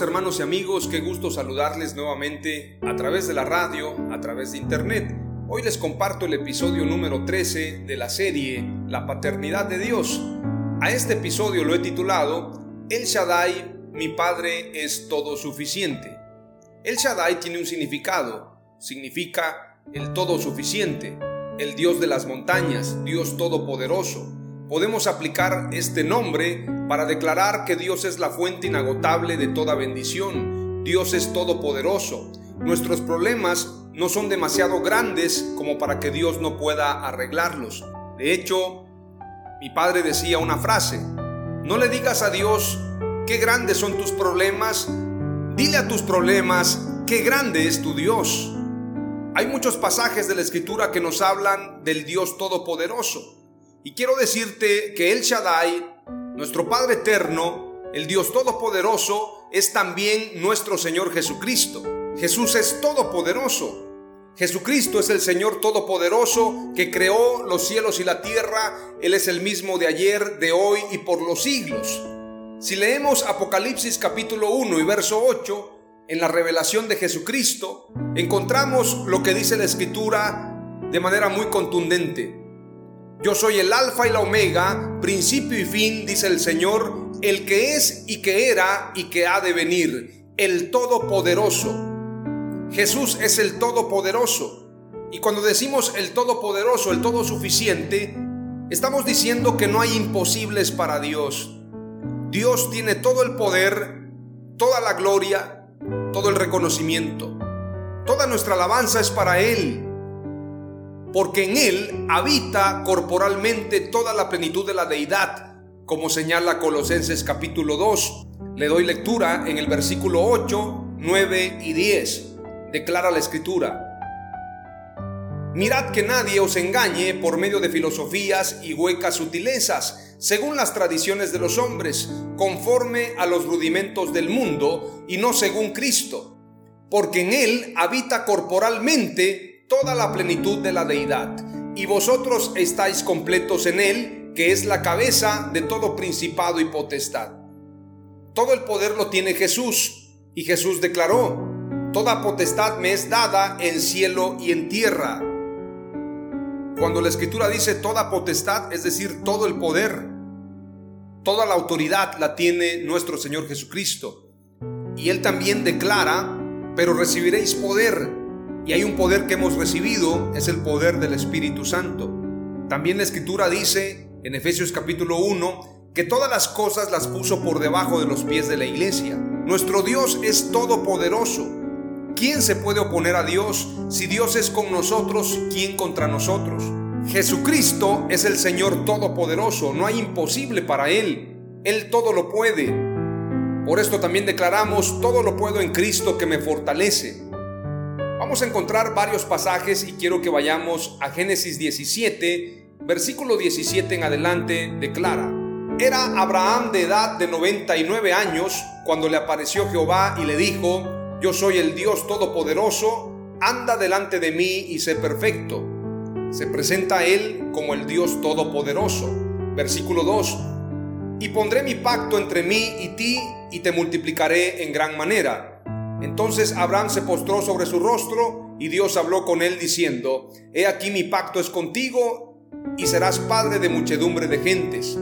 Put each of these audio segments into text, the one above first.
Hermanos y amigos, qué gusto saludarles nuevamente a través de la radio, a través de internet. Hoy les comparto el episodio número 13 de la serie La paternidad de Dios. A este episodio lo he titulado El Shaddai, mi Padre es todo suficiente. El Shaddai tiene un significado, significa el todo suficiente, el Dios de las montañas, Dios todopoderoso podemos aplicar este nombre para declarar que Dios es la fuente inagotable de toda bendición. Dios es todopoderoso. Nuestros problemas no son demasiado grandes como para que Dios no pueda arreglarlos. De hecho, mi padre decía una frase, no le digas a Dios qué grandes son tus problemas, dile a tus problemas qué grande es tu Dios. Hay muchos pasajes de la escritura que nos hablan del Dios todopoderoso. Y quiero decirte que el Shaddai, nuestro Padre eterno, el Dios todopoderoso, es también nuestro Señor Jesucristo. Jesús es todopoderoso. Jesucristo es el Señor todopoderoso que creó los cielos y la tierra. Él es el mismo de ayer, de hoy y por los siglos. Si leemos Apocalipsis capítulo 1 y verso 8, en la revelación de Jesucristo, encontramos lo que dice la Escritura de manera muy contundente. Yo soy el alfa y la omega, principio y fin, dice el Señor, el que es y que era y que ha de venir, el Todopoderoso. Jesús es el Todopoderoso. Y cuando decimos el Todopoderoso, el Todo Suficiente, estamos diciendo que no hay imposibles para Dios. Dios tiene todo el poder, toda la gloria, todo el reconocimiento. Toda nuestra alabanza es para Él porque en Él habita corporalmente toda la plenitud de la deidad, como señala Colosenses capítulo 2. Le doy lectura en el versículo 8, 9 y 10. Declara la escritura. Mirad que nadie os engañe por medio de filosofías y huecas sutilezas, según las tradiciones de los hombres, conforme a los rudimentos del mundo y no según Cristo, porque en Él habita corporalmente toda la plenitud de la deidad, y vosotros estáis completos en Él, que es la cabeza de todo principado y potestad. Todo el poder lo tiene Jesús, y Jesús declaró, Toda potestad me es dada en cielo y en tierra. Cuando la escritura dice toda potestad, es decir, todo el poder, toda la autoridad la tiene nuestro Señor Jesucristo. Y Él también declara, pero recibiréis poder y hay un poder que hemos recibido, es el poder del Espíritu Santo. También la Escritura dice en Efesios capítulo 1 que todas las cosas las puso por debajo de los pies de la iglesia. Nuestro Dios es todopoderoso. ¿Quién se puede oponer a Dios? Si Dios es con nosotros, ¿quién contra nosotros? Jesucristo es el Señor todopoderoso, no hay imposible para Él. Él todo lo puede. Por esto también declaramos, todo lo puedo en Cristo que me fortalece. Vamos a encontrar varios pasajes y quiero que vayamos a Génesis 17, versículo 17 en adelante, declara, era Abraham de edad de 99 años cuando le apareció Jehová y le dijo, yo soy el Dios Todopoderoso, anda delante de mí y sé perfecto. Se presenta a él como el Dios Todopoderoso. Versículo 2. y pondré mi pacto entre mí y ti y te multiplicaré en gran manera. Entonces Abraham se postró sobre su rostro y Dios habló con él diciendo, He aquí mi pacto es contigo y serás padre de muchedumbre de gentes.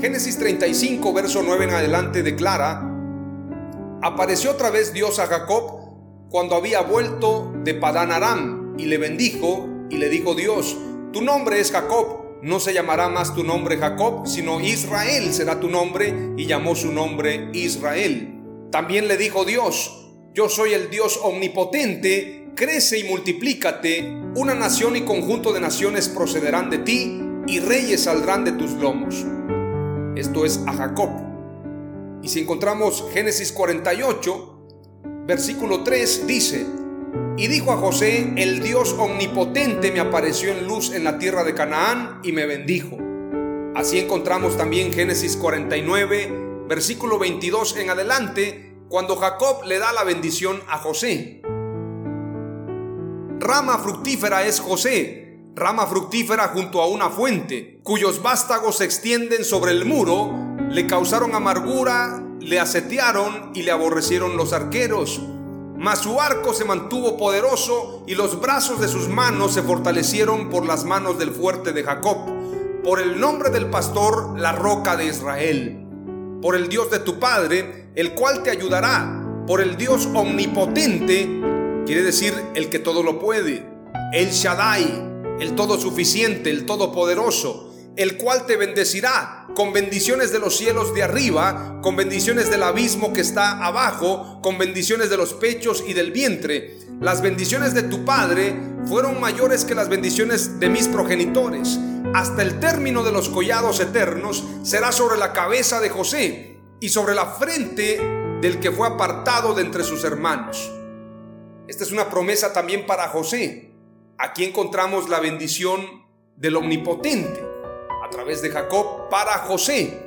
Génesis 35, verso 9 en adelante declara, Apareció otra vez Dios a Jacob cuando había vuelto de Padán Aram y le bendijo y le dijo Dios, tu nombre es Jacob no se llamará más tu nombre Jacob, sino Israel será tu nombre, y llamó su nombre Israel. También le dijo Dios, yo soy el Dios omnipotente, crece y multiplícate, una nación y conjunto de naciones procederán de ti, y reyes saldrán de tus lomos. Esto es a Jacob. Y si encontramos Génesis 48, versículo 3, dice, y dijo a José, el Dios omnipotente me apareció en luz en la tierra de Canaán y me bendijo. Así encontramos también Génesis 49, versículo 22 en adelante, cuando Jacob le da la bendición a José. Rama fructífera es José, rama fructífera junto a una fuente, cuyos vástagos se extienden sobre el muro, le causaron amargura, le asetearon y le aborrecieron los arqueros. Mas su arco se mantuvo poderoso y los brazos de sus manos se fortalecieron por las manos del fuerte de Jacob, por el nombre del pastor, la roca de Israel, por el Dios de tu Padre, el cual te ayudará, por el Dios omnipotente, quiere decir el que todo lo puede, el Shaddai, el todo suficiente, el todopoderoso, el cual te bendecirá con bendiciones de los cielos de arriba, con bendiciones del abismo que está abajo, con bendiciones de los pechos y del vientre. Las bendiciones de tu Padre fueron mayores que las bendiciones de mis progenitores. Hasta el término de los collados eternos será sobre la cabeza de José y sobre la frente del que fue apartado de entre sus hermanos. Esta es una promesa también para José. Aquí encontramos la bendición del Omnipotente a través de Jacob para José.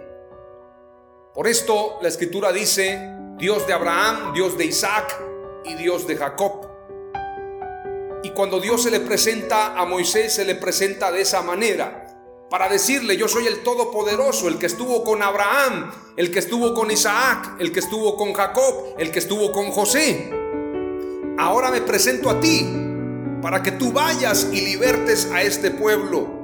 Por esto la escritura dice, Dios de Abraham, Dios de Isaac y Dios de Jacob. Y cuando Dios se le presenta a Moisés, se le presenta de esa manera, para decirle, yo soy el Todopoderoso, el que estuvo con Abraham, el que estuvo con Isaac, el que estuvo con Jacob, el que estuvo con José. Ahora me presento a ti, para que tú vayas y libertes a este pueblo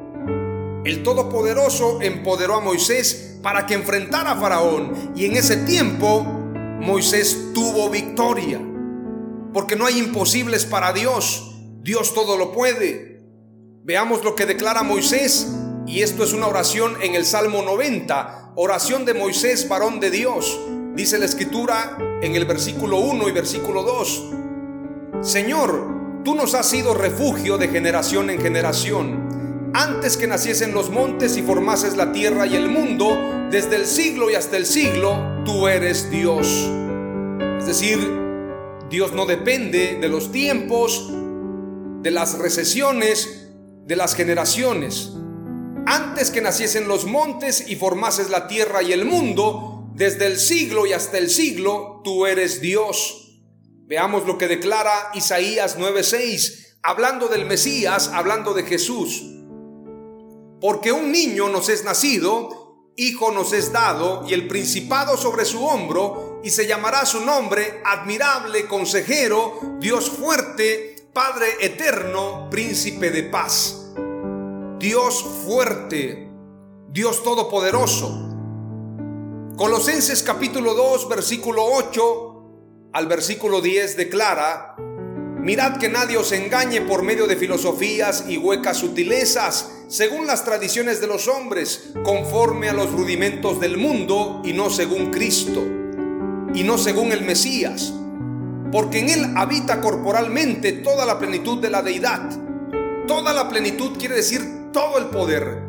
el Todopoderoso empoderó a Moisés para que enfrentara a Faraón y en ese tiempo Moisés tuvo victoria. Porque no hay imposibles para Dios. Dios todo lo puede. Veamos lo que declara Moisés y esto es una oración en el Salmo 90, oración de Moisés, varón de Dios. Dice la escritura en el versículo 1 y versículo 2. Señor, tú nos has sido refugio de generación en generación antes que naciesen los montes y formases la tierra y el mundo, desde el siglo y hasta el siglo, tú eres Dios. Es decir, Dios no depende de los tiempos, de las recesiones, de las generaciones. Antes que naciesen los montes y formases la tierra y el mundo, desde el siglo y hasta el siglo, tú eres Dios. Veamos lo que declara Isaías 9:6, hablando del Mesías, hablando de Jesús. Porque un niño nos es nacido, hijo nos es dado, y el principado sobre su hombro, y se llamará su nombre admirable, consejero, Dios fuerte, Padre eterno, príncipe de paz. Dios fuerte, Dios todopoderoso. Colosenses capítulo 2, versículo 8 al versículo 10 declara, Mirad que nadie os engañe por medio de filosofías y huecas sutilezas, según las tradiciones de los hombres, conforme a los rudimentos del mundo y no según Cristo, y no según el Mesías, porque en él habita corporalmente toda la plenitud de la deidad. Toda la plenitud quiere decir todo el poder,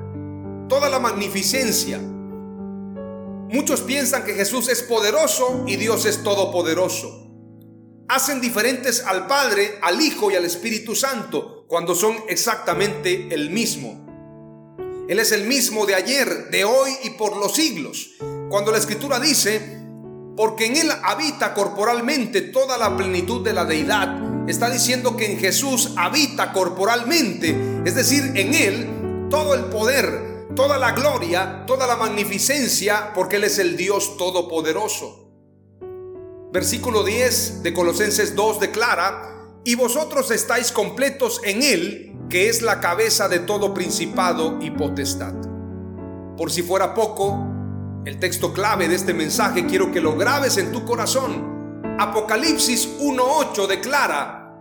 toda la magnificencia. Muchos piensan que Jesús es poderoso y Dios es todopoderoso hacen diferentes al Padre, al Hijo y al Espíritu Santo cuando son exactamente el mismo. Él es el mismo de ayer, de hoy y por los siglos. Cuando la Escritura dice, porque en Él habita corporalmente toda la plenitud de la deidad, está diciendo que en Jesús habita corporalmente, es decir, en Él todo el poder, toda la gloria, toda la magnificencia, porque Él es el Dios Todopoderoso. Versículo 10 de Colosenses 2 declara, y vosotros estáis completos en Él, que es la cabeza de todo principado y potestad. Por si fuera poco, el texto clave de este mensaje quiero que lo grabes en tu corazón. Apocalipsis 1.8 declara,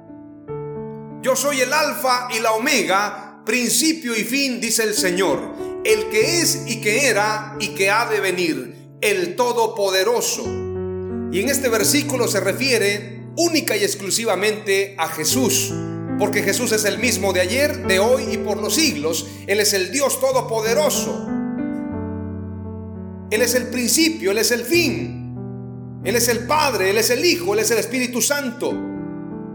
yo soy el alfa y la omega, principio y fin, dice el Señor, el que es y que era y que ha de venir, el Todopoderoso. Y en este versículo se refiere única y exclusivamente a Jesús, porque Jesús es el mismo de ayer, de hoy y por los siglos. Él es el Dios Todopoderoso. Él es el principio, Él es el fin. Él es el Padre, Él es el Hijo, Él es el Espíritu Santo.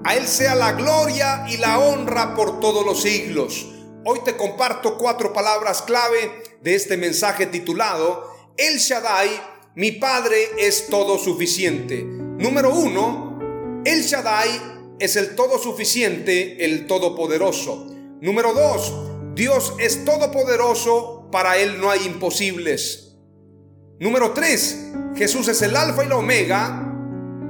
A Él sea la gloria y la honra por todos los siglos. Hoy te comparto cuatro palabras clave de este mensaje titulado El Shaddai, mi Padre es todo suficiente. Número uno, El Shaddai es el todo suficiente, el todopoderoso. Número dos, Dios es todopoderoso, para Él no hay imposibles. Número tres, Jesús es el alfa y la omega,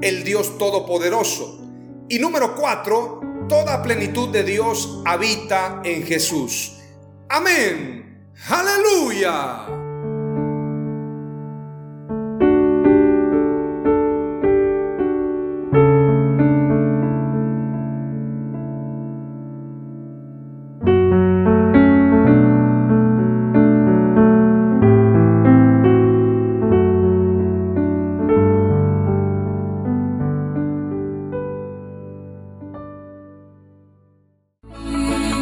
el Dios todopoderoso. Y número cuatro, toda plenitud de Dios habita en Jesús. Amén. Aleluya.